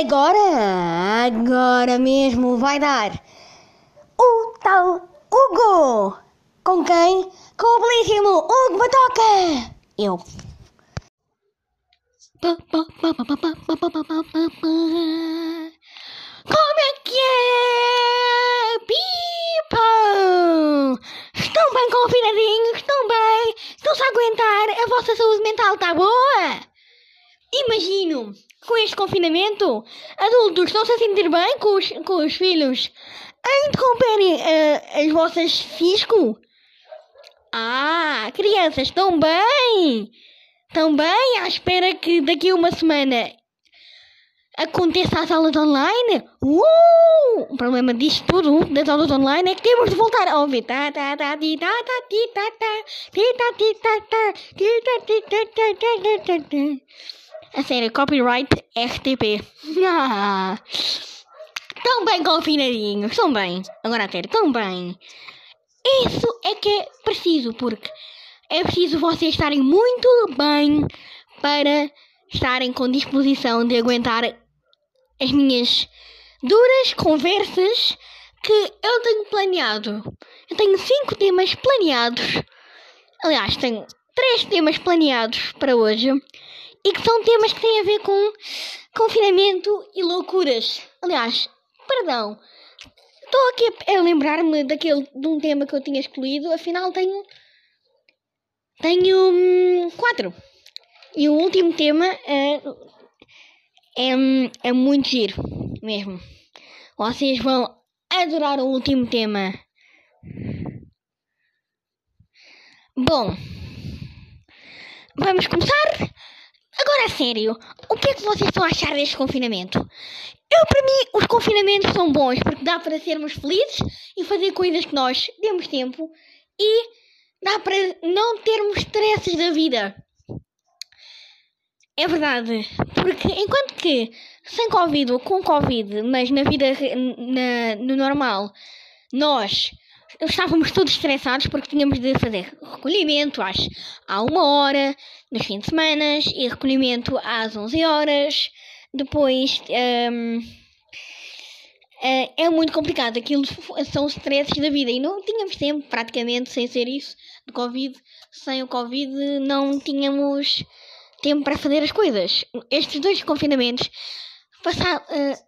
Agora, agora mesmo vai dar o tal Hugo. Com quem? Com o belíssimo Hugo Batoca. Eu. Como é que é, people? Estão bem confinadinhos? Estão bem? Estão-se a aguentar? A vossa saúde mental está boa? Imagino, com este confinamento, adultos estão-se a sentir bem com os, com os filhos interromperem uh, as vossas fisco? Ah, crianças, estão bem? Estão bem à espera que daqui a uma semana aconteça as aulas online? Uh! O problema disto tudo, das aulas online, é que temos de voltar a ouvir. Ti, ti, ti, ti, ti, ti. A sério, copyright RTP. Tão bem confinadinhos, tão bem. Agora a sério, tão bem. Isso é que é preciso, porque é preciso vocês estarem muito bem para estarem com disposição de aguentar as minhas duras conversas que eu tenho planeado. Eu tenho cinco temas planeados. Aliás, tenho três temas planeados para hoje e que são temas que têm a ver com confinamento e loucuras. Aliás, perdão. Estou aqui a lembrar-me daquele de um tema que eu tinha excluído. Afinal, tenho tenho hum, quatro. E o último tema é, é, é muito giro mesmo. Vocês vão adorar o último tema. Bom, vamos começar. Agora sério, o que é que vocês estão a achar deste confinamento? Eu, para mim, os confinamentos são bons porque dá para sermos felizes e fazer coisas que nós temos tempo e dá para não termos stresses da vida. É verdade, porque enquanto que sem Covid ou com Covid, mas na vida na, no normal, nós estávamos todos estressados porque tínhamos de fazer recolhimento às, à uma hora, nos fins de semana, e recolhimento às 11 horas. Depois um, é, é muito complicado, aquilo são os stresses da vida e não tínhamos tempo, praticamente, sem ser isso, de Covid. Sem o Covid, não tínhamos tempo para fazer as coisas. Estes dois confinamentos passar, uh,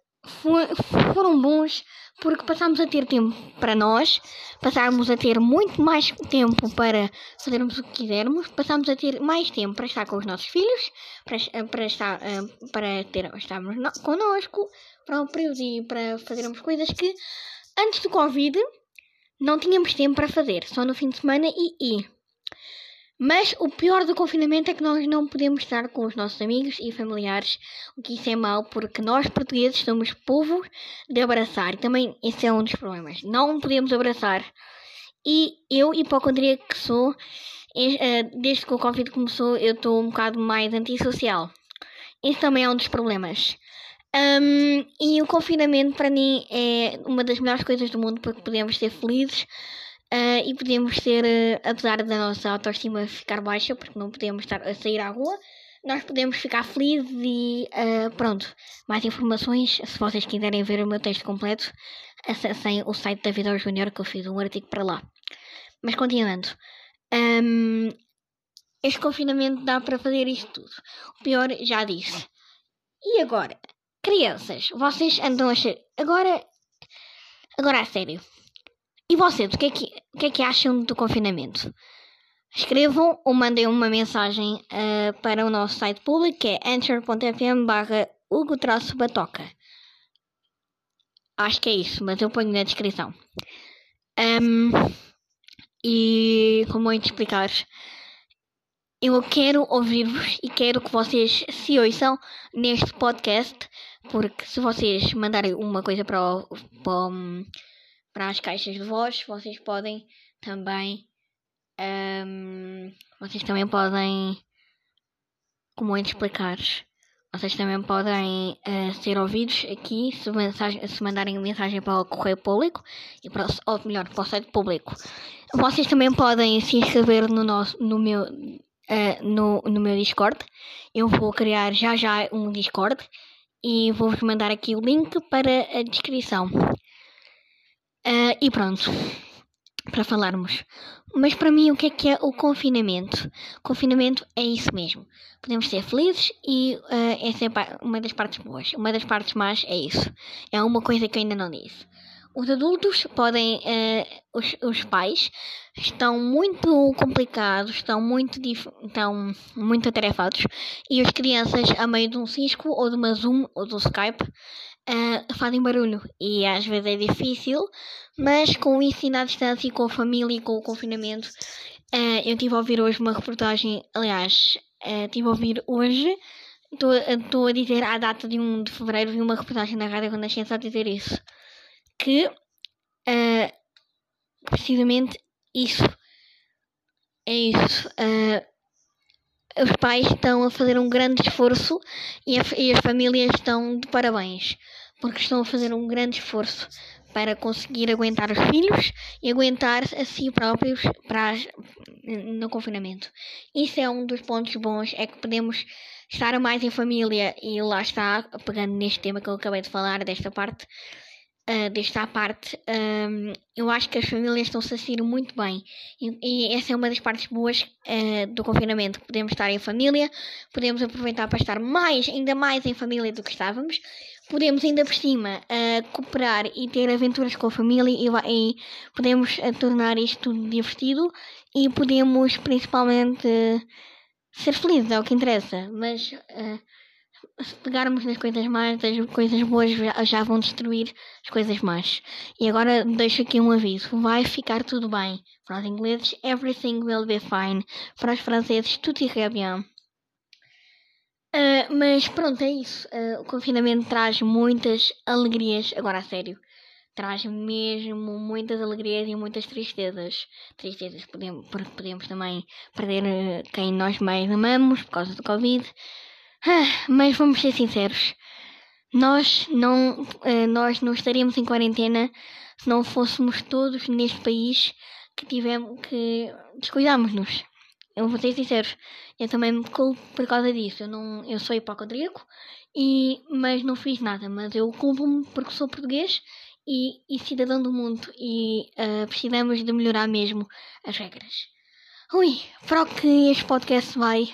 foram bons porque passámos a ter tempo para nós, passámos a ter muito mais tempo para fazermos o que quisermos, passámos a ter mais tempo para estar com os nossos filhos, para, para, estar, uh, para ter, estarmos no, connosco próprios e para fazermos coisas que antes do Covid não tínhamos tempo para fazer, só no fim de semana e, e mas o pior do confinamento é que nós não podemos estar com os nossos amigos e familiares, o que isso é mau, porque nós portugueses somos povo de abraçar. E também esse é um dos problemas. Não podemos abraçar. E eu, hipocondríaco que sou, eh, desde que o Covid começou, eu estou um bocado mais antissocial. Esse também é um dos problemas. Um, e o confinamento para mim é uma das melhores coisas do mundo porque podemos ser felizes Uh, e podemos ser, uh, apesar da nossa autoestima ficar baixa, porque não podemos estar a sair à rua, nós podemos ficar felizes e uh, pronto. Mais informações, se vocês quiserem ver o meu texto completo, acessem o site da Vidal Júnior que eu fiz um artigo para lá. Mas continuando. Um, este confinamento dá para fazer isto tudo. O pior já disse. E agora? Crianças, vocês andam a ser. Agora. Agora a sério. E vocês, o que é que, o que, é que acham do confinamento? Escrevam ou mandem uma mensagem uh, para o nosso site público que é anchor.fm barra Batoca. Acho que é isso, mas eu ponho na descrição. Um, e como eu te explicar, eu quero ouvir-vos e quero que vocês se ouçam neste podcast, porque se vocês mandarem uma coisa para o, para o para as caixas de voz, vocês podem também. Um, vocês também podem. Como é de explicar? Vocês também podem uh, ser ouvidos aqui se, mensagem, se mandarem mensagem para o correio público e para, ou melhor, para o site público. Vocês também podem se inscrever no, nosso, no, meu, uh, no, no meu Discord. Eu vou criar já já um Discord e vou-vos mandar aqui o link para a descrição. Uh, e pronto, para falarmos. Mas para mim, o que é que é o confinamento? Confinamento é isso mesmo. Podemos ser felizes e uh, essa é uma das partes boas. Uma das partes más é isso. É uma coisa que eu ainda não disse. Os adultos podem, uh, os, os pais estão muito complicados, estão muito, estão muito atarefados e as crianças, a meio de um Cisco ou de uma Zoom ou do Skype, uh, fazem barulho e às vezes é difícil, mas com o ensino à distância e com a família e com o confinamento, uh, eu tive a ouvir hoje uma reportagem, aliás, uh, tive a ouvir hoje, estou a dizer à data de 1 de fevereiro, vi uma reportagem na Rádio Renascença a dizer isso que precisamente isso é isso. Uh, os pais estão a fazer um grande esforço e, a, e, as famílias estão de parabéns, porque estão a fazer um grande esforço para conseguir aguentar os filhos e aguentar a si próprios para, no confinamento. Isso é um dos pontos bons, é que podemos estar mais em família e lá está, pegando neste tema que eu acabei de falar, desta parte, uh, desta parte, um, eu acho que as famílias estão-se a sair muito bem. E, e, essa é uma das partes boas uh, do confinamento. Podemos estar em família, podemos aproveitar para estar mais, ainda mais em família do que estávamos. Podemos ainda por cima uh, cooperar e ter aventuras com a família e, e podemos tornar isto tudo divertido e podemos principalmente ser felizes, é o que interessa. Mas se pegarmos nas coisas más, as coisas boas já, já vão destruir as coisas más. E agora deixo aqui um aviso: vai ficar tudo bem. Para os ingleses, everything will be fine. Para os franceses, tudo irá bien. Uh, mas pronto, é isso. Uh, o confinamento traz muitas alegrias, agora a sério. Traz mesmo muitas alegrias e muitas tristezas. Tristezas podemos, porque podemos também perder uh, quem nós mais amamos por causa do Covid. Ah, mas vamos ser sinceros. Nós não, eh, nós não estaríamos em quarentena se não fôssemos todos neste país que tivemos que descuidámos-nos. Eu vou ser sincero, eu também me culpo por causa disso. Eu, não, eu sou hipocondríaco, e, mas não fiz nada. Mas eu culpo-me porque sou português e, e cidadão do mundo e uh, precisamos de melhorar mesmo as regras. Ui, para o que este podcast vai,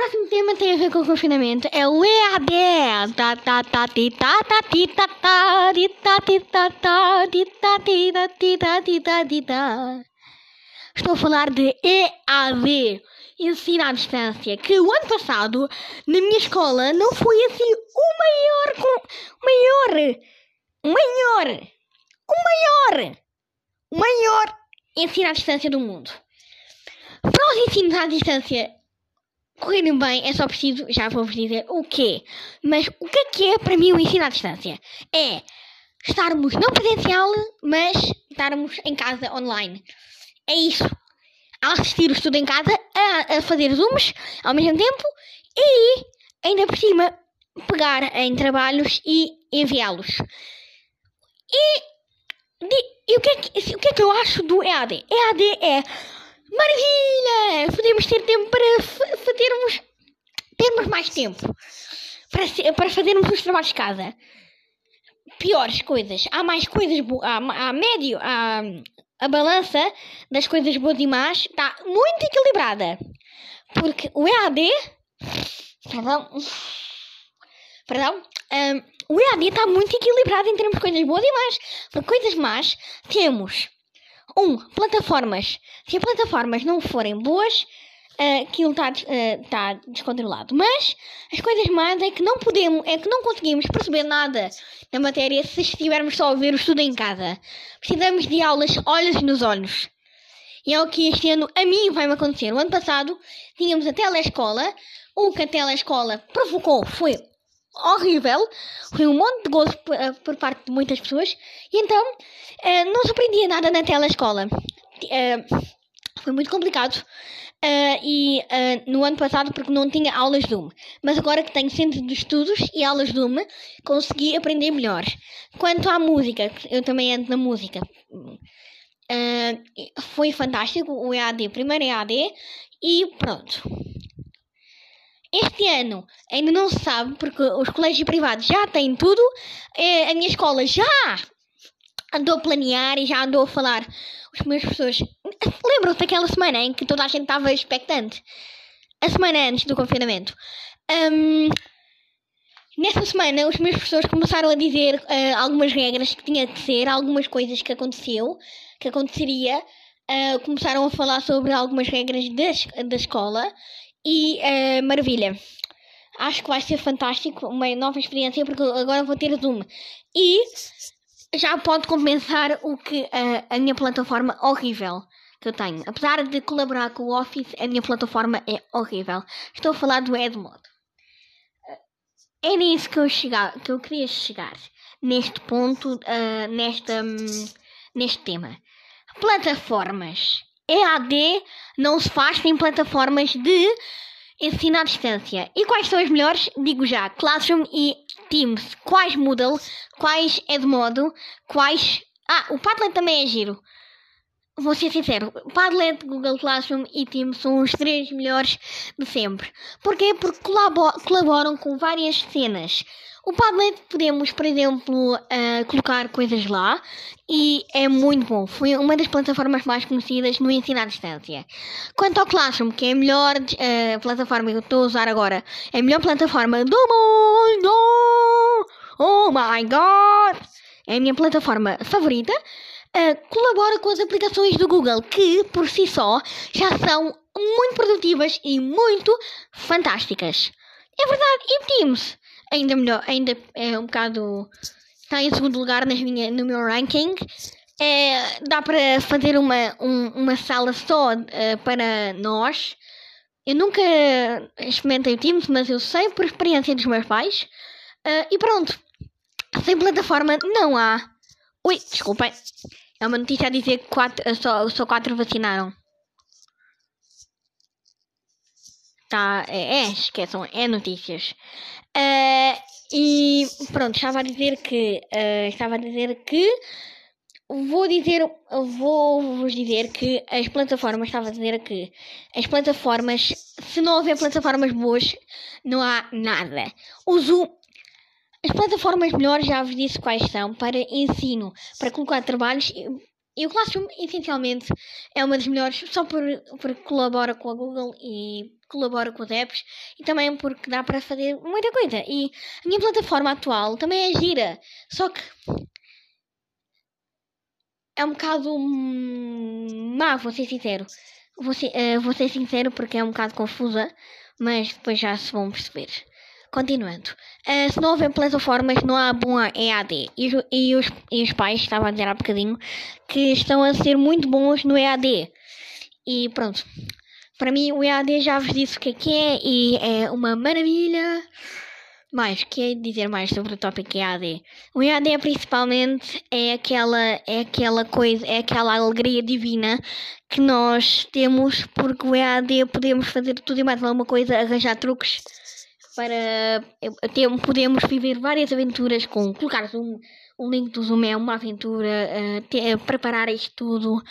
Próximo tema tem a ver com o confinamento. É o EAD. Ta ta ta ti ta ta ti ta ta ti ta ti ta ta ti ta ti ta ti ta ti ta ti ta. Estou a falar de EAD, ensino à distância, que o ano passado na minha escola não foi assim o maior o maior maior o maior o maior ensino à distância do mundo. Para os ensinos à distância correrem bem, é só preciso, já vou-vos dizer o quê. Mas o que é que é para mim o ensino à distância? É estarmos não presencial, mas estarmos em casa online. É isso. A assistir o estudo em casa, a, a fazer zooms ao mesmo tempo e, ainda por cima, pegar em trabalhos e enviá-los. E, e, o, que é que, o que é que eu acho do EAD? EAD é Maravilha! Podemos ter tempo para fazermos. termos mais tempo para, para fazermos os trabalhos de casa. Piores coisas. Há mais coisas. Há, há médio. Há, a balança das coisas boas e más está muito equilibrada. Porque o EAD. Perdão. Perdão. Um, o EAD está muito equilibrado em termos de coisas boas e más. Coisas más, temos um, plataformas. Se as plataformas não forem boas, uh, aquilo está uh, tá descontrolado. Mas as coisas más é que não podemos, é que não conseguimos perceber nada da matéria se estivermos só a ver o estudo em casa. Precisamos de aulas olhos nos olhos. E é o que este ano a mim vai-me acontecer. O ano passado tínhamos a telescola. O que a telescola provocou foi horrível. Foi um monte de gozo eh, por parte de muitas pessoas. E então, uh, não surpreendia nada na telescola. Uh, Foi muito complicado. Uh, e uh, no ano passado porque não tinha aulas UM. Mas agora que tenho centro de estudos e aulas UM, consegui aprender melhor. Quanto à música, eu também ando na música. Uh, foi fantástico o EAD, primeiro EAD, e pronto. Este ano ainda não se sabe, porque os colégios privados já têm tudo. A minha escola já andou a planear e já andou a falar os meus professores. Lembram-se daquela semana em que toda a gente estava expectante? A semana antes do confinamento. Um, nessa semana, os meus professores começaram a dizer uh, algumas regras que tinha que ser, algumas coisas que aconteceu, que aconteceria. Uh, começaram a falar sobre algumas regras da, da escola e uh, maravilha. Acho que vai ser fantástico, uma nova experiência, porque agora vou ter Zoom. E já pode compensar o que a, a minha plataforma horrível que eu tenho. Apesar de colaborar com o Office, a minha plataforma é horrível. Estou a falar do Edmod. É nisso que eu, chegar, que eu queria chegar. Neste ponto, uh, nesta, um, neste tema. Plataformas. EAD não se faz sem plataformas de ensino à distância. E quais são as melhores? Digo já, Classroom e Teams. Quais Moodle? Quais Edmodo? Quais... Ah, o Padlet também é giro. Vou ser sincero, Padlet, Google Classroom e Teams são os três melhores de sempre. Porquê? Porque colaboram com várias cenas. O Padlet podemos, por exemplo, uh, colocar coisas lá e é muito bom. Foi uma das plataformas mais conhecidas no ensino à distância. Quanto ao Classroom, que é a melhor uh, plataforma que eu estou a usar agora, é a melhor plataforma do mundo! Oh my god! É a minha plataforma favorita. Uh, colabora com as aplicações do Google, que por si só já são muito produtivas e muito fantásticas. É verdade, e Teams ainda melhor, ainda é um bocado. Está em segundo lugar nas minha, no meu ranking. É, dá para fazer uma, um, uma sala só uh, para nós. Eu nunca experimentei o Teams, mas eu sei por experiência dos meus pais. Uh, e pronto. Sem plataforma não há. Ui, desculpem. É uma notícia a dizer que quatro, só, só quatro vacinaram. Tá, é, é esqueçam, é notícias. Uh, e pronto, estava a dizer que. Uh, estava a dizer que. Vou dizer. Vou vos dizer que as plataformas. Estava a dizer que as plataformas. Se não houver plataformas boas, não há nada. Uso. As plataformas melhores já vos disse quais são para ensino, para colocar trabalhos e o Classroom, essencialmente, é uma das melhores só por, porque colabora com a Google e colabora com os apps e também porque dá para fazer muita coisa. E a minha plataforma atual também é gira, só que é um bocado má, vou ser sincero. Vou ser, uh, vou ser sincero porque é um bocado confusa, mas depois já se vão perceber. Continuando. Uh, se não houver plataformas, não há bom EAD. E, e, os, e os pais, estava a dizer há bocadinho, que estão a ser muito bons no EAD. E pronto. Para mim, o EAD já vos disse o que é que é e é uma maravilha. Mais, que é dizer mais sobre o tópico EAD? O EAD principalmente é aquela, é aquela coisa, é aquela alegria divina que nós temos porque o EAD podemos fazer tudo e mais alguma coisa, arranjar truques para ter, podemos viver várias aventuras com colocar um, um link do Zoom é uma aventura, uh, ter, preparar isto tudo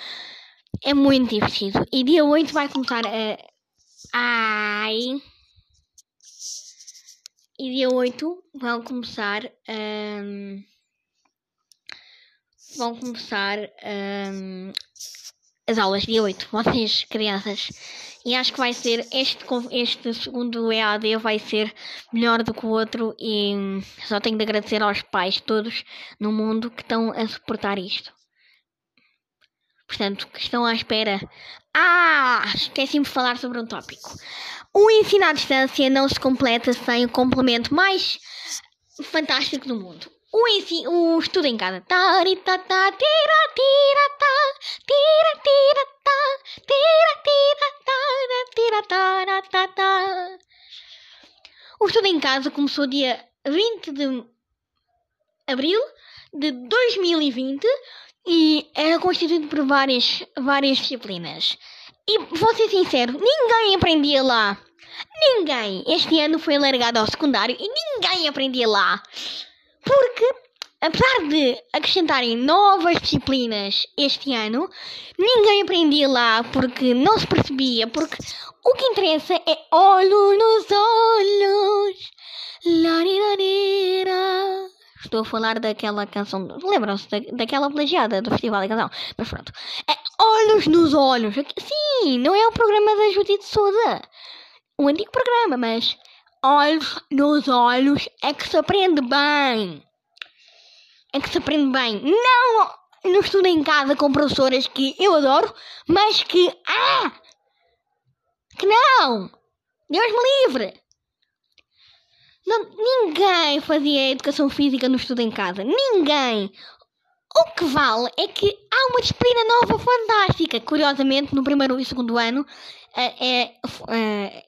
é muito divertido. E dia 8 vai começar a. Ai. E dia 8 vão começar. Um, vão começar um, as aulas dia 8. Vocês, crianças. E acho que vai ser este, este segundo EAD vai ser melhor do que o outro e só tenho de agradecer aos pais todos no mundo que estão a suportar isto. Portanto, que estão à espera. Ah! Esqueci-me de falar sobre um tópico. O ensino à distância não se completa sem o complemento mais fantástico do mundo. O, ensino, o estudo em casa. O estudo em casa começou dia 20 de abril de 2020 e era constituído por várias, várias disciplinas. E vou ser sincero, ninguém aprendia lá. Ninguém. Este ano foi alargado ao secundário e ninguém aprendia lá. Porque, apesar de acrescentarem novas disciplinas este ano, ninguém aprendia lá porque não se percebia. Porque o que interessa é olhos nos olhos. Larirarira. Estou a falar daquela canção. Lembram-se da, daquela plagiada do Festival da Canção? Mas pronto. É olhos nos olhos. Sim, não é o programa da Judite Souza. O antigo programa, mas olhos nos olhos é que se aprende bem. É que se aprende bem. Não no estudo em casa com professoras que eu adoro, mas que. Ah! Que não! Deus me livre! Não, ninguém fazia educação física no estudo em casa. Ninguém! O que vale é que há uma disciplina nova fantástica. Curiosamente, no primeiro e segundo ano, é, é,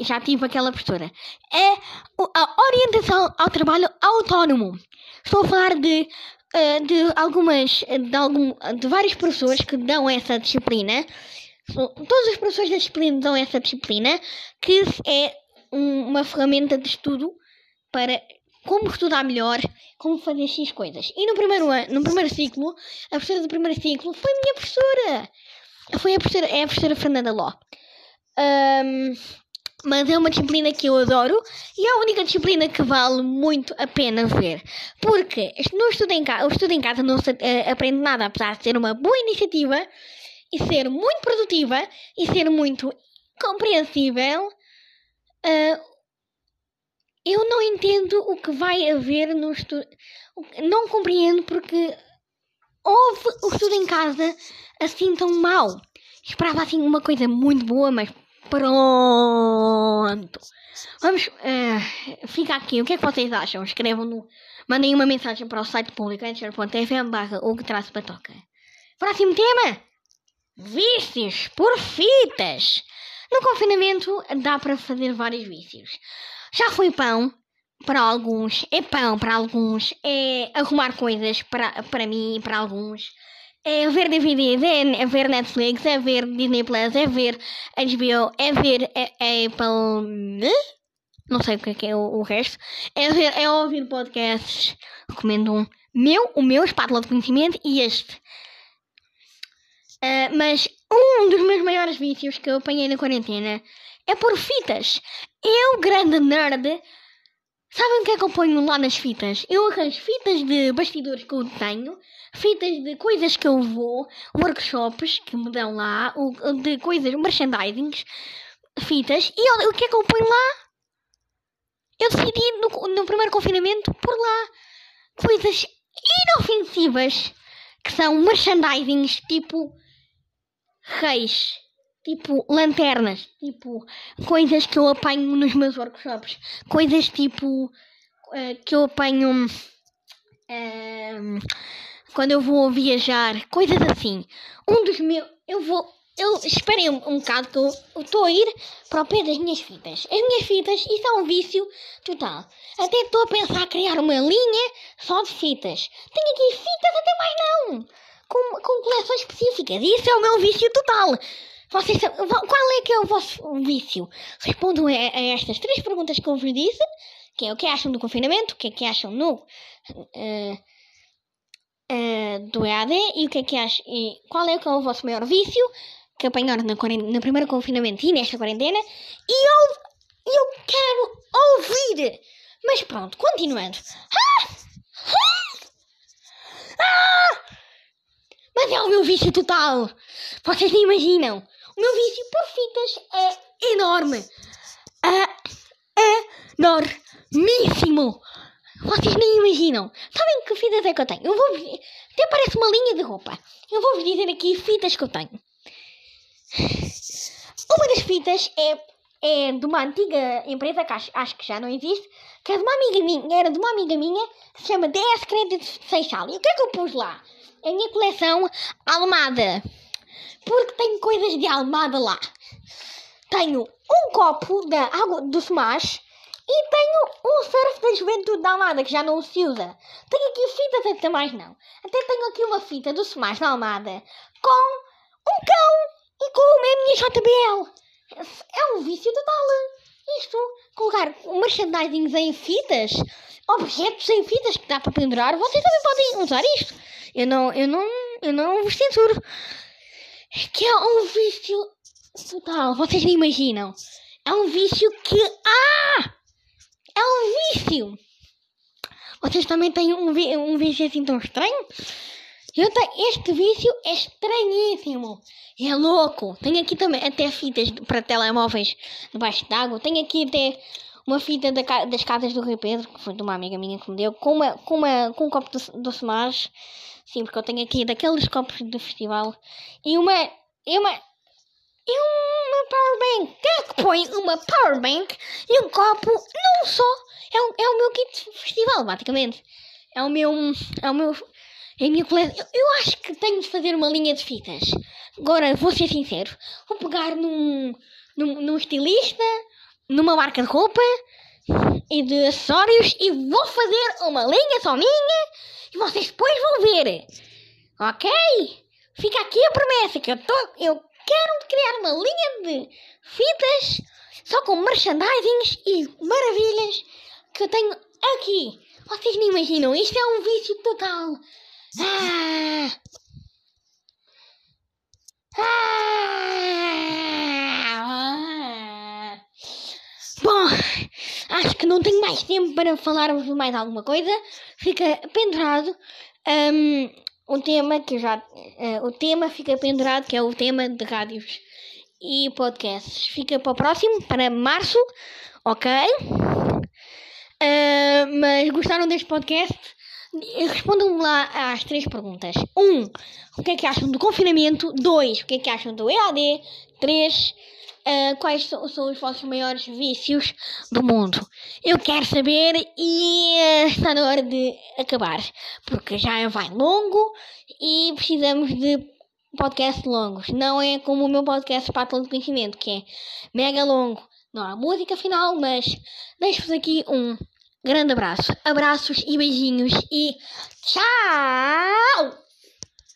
já tive aquela professora. É a orientação ao trabalho autónomo. Estou a falar de, de algumas, de, algum, de vários professores que dão essa disciplina. Todos os professores da disciplina dão essa disciplina, que é uma ferramenta de estudo para como estudar melhor, como fazer X coisas. E no primeiro ano, no primeiro ciclo, a professora do primeiro ciclo foi a minha professora. Foi a professora, é a professora Fernanda Ló. Um, mas é uma disciplina que eu adoro e é a única disciplina que vale muito a pena ver. Porque no estudo em casa, o estudo em casa não se uh, aprende nada, apesar de ser uma boa iniciativa e ser muito produtiva e ser muito compreensível. Uh, eu não entendo o que vai haver no estudo. Não compreendo porque houve o estudo em casa assim tão mal. Esperava assim uma coisa muito boa, mas pronto. Vamos. Uh, fica aqui. O que é que vocês acham? Escrevam no. Mandem uma mensagem para o site público ancher.fm barra o que traço batoca. Próximo tema: Vícios por fitas. No confinamento dá para fazer vários vícios. Já foi pão para alguns, é pão para alguns, é arrumar coisas para, para mim e para alguns. É ver DVDs, é, é ver Netflix, é ver Disney Plus, é ver HBO, é ver é, é Apple. Não sei o é, que é o, o, resto. É, ver, é ouvir podcasts. Recomendo um. Meu, o meu Espátula de Conhecimento e este. Uh, mas um dos meus maiores vícios que eu apanhei na quarentena é por fitas. Eu, grande nerd, sabem o que é que eu ponho lá nas fitas? Eu arranjo fitas de bastidores que eu tenho, fitas de coisas que eu vou, workshops que me dão lá, de coisas, merchandisings, fitas, e o que é que eu ponho lá? Eu decidi no, no primeiro confinamento por lá coisas inofensivas que são merchandisings tipo reis, tipo lanternas, tipo coisas que eu apanho nos meus workshops, coisas tipo uh, que eu apanho uh, quando eu vou viajar, coisas assim. Um dos meus, eu vou, eu esperei um, um bocado que eu estou a ir para o pé das minhas fitas. As minhas fitas, isso é um vício total. Até estou a pensar em criar uma linha só de fitas. Tenho aqui fitas até mais não com, com coleções específicas. Isso é o meu vício total. Vocês, qual é que é o vosso vício? Respondam a, a estas três perguntas que eu vos disse. Que é o que acham do confinamento, o que é que acham no, uh, uh, do EAD e o que é que acham, e qual é que é o vosso maior vício que apanharam no, no primeiro confinamento e nesta quarentena. E eu, eu quero ouvir. Mas pronto, continuando. Ah! Ah! Ah! Mas é o meu vício total. Vocês nem imaginam. O meu vício por fitas é enorme. É enormíssimo. Vocês nem imaginam. Sabem que fitas é que eu tenho? Eu vou Até parece uma linha de roupa. Eu vou-vos dizer aqui fitas que eu tenho. Uma das fitas é, é de uma antiga empresa que acho, acho que já não existe, que é de uma amiga minha, era de uma amiga minha, que se chama DS Crédito Seixal. E o que é que eu pus lá? A minha coleção Almada. Porque tenho coisas de Almada lá. Tenho um copo da água do Smash e tenho um surf da Juventude da Almada que já não se usa. Tenho aqui fitas até mais não. Até tenho aqui uma fita do Smash da Almada com um cão e como é a minha JBL. É um vício total. Isto, colocar merchandising em fitas, objetos em fitas que dá para pendurar, vocês também podem usar isto. Eu não, eu não, eu não vos censuro. Que é um vício total, vocês nem imaginam. É um vício que. Ah! É um vício! Vocês também têm um, um vício assim tão estranho? Tenho, este vício é estranhíssimo. É louco. Tenho aqui também até fitas para telemóveis debaixo d'água. Tenho aqui até uma fita da, das casas do Rui Pedro, que foi de uma amiga minha que me deu, com, uma, com, uma, com um copo doce mais. Sim, porque eu tenho aqui daqueles copos do festival. E uma. E uma. E uma powerbank. Quem é que põe uma powerbank e um copo não só? É é o meu kit festival, basicamente. É o meu. É o meu. A minha coleção. Eu, eu acho que tenho de fazer uma linha de fitas. Agora, vou ser sincero. Vou pegar num, num, num estilista, numa marca de roupa e de acessórios e vou fazer uma linha só minha e vocês depois vão ver. Ok? Fica aqui a promessa que eu, tô, eu quero criar uma linha de fitas só com merchandisings e maravilhas que eu tenho aqui. Vocês nem imaginam, isto é um vício total. Bom, acho que não tenho mais tempo para falar-vos mais alguma coisa. Fica pendurado um, o tema que já. Uh, o tema fica pendurado, que é o tema de rádios e podcasts. Fica para o próximo, para março, ok? Uh, mas gostaram deste podcast? Respondam-me lá às três perguntas. Um, o que é que acham do confinamento? Dois, o que é que acham do EAD? Três, uh, quais são, são, os vossos maiores vícios do mundo? Eu quero saber e uh, está na hora de acabar, porque já vai longo e precisamos de podcasts longos. Não é como o meu podcast Pátula de Conhecimento, que é mega longo. Não há música final, mas deixo-vos aqui um Grande abraço, abraços e beijinhos e tchau!